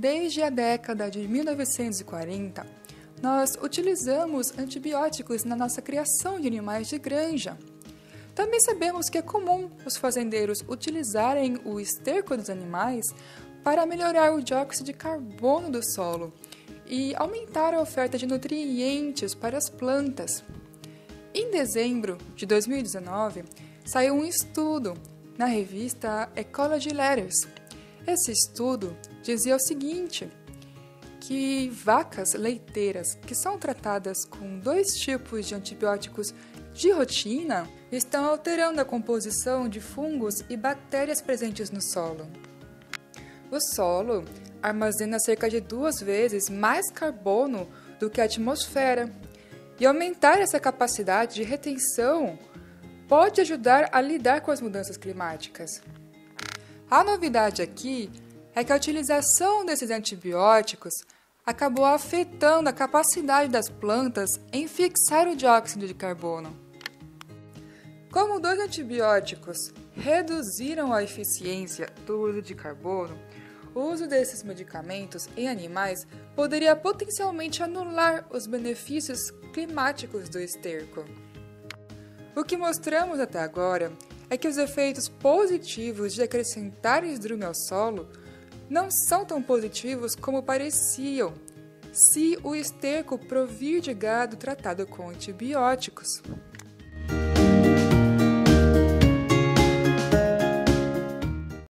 Desde a década de 1940, nós utilizamos antibióticos na nossa criação de animais de granja. Também sabemos que é comum os fazendeiros utilizarem o esterco dos animais para melhorar o dióxido de carbono do solo e aumentar a oferta de nutrientes para as plantas. Em dezembro de 2019, saiu um estudo na revista Ecology Letters. Esse estudo dizia o seguinte: que vacas leiteiras que são tratadas com dois tipos de antibióticos de rotina estão alterando a composição de fungos e bactérias presentes no solo. O solo armazena cerca de duas vezes mais carbono do que a atmosfera, e aumentar essa capacidade de retenção pode ajudar a lidar com as mudanças climáticas. A novidade aqui é que a utilização desses antibióticos acabou afetando a capacidade das plantas em fixar o dióxido de carbono. Como dois antibióticos reduziram a eficiência do uso de carbono, o uso desses medicamentos em animais poderia potencialmente anular os benefícios climáticos do esterco. O que mostramos até agora é que os efeitos positivos de acrescentar esdrume ao solo não são tão positivos como pareciam se o esterco provir de gado tratado com antibióticos.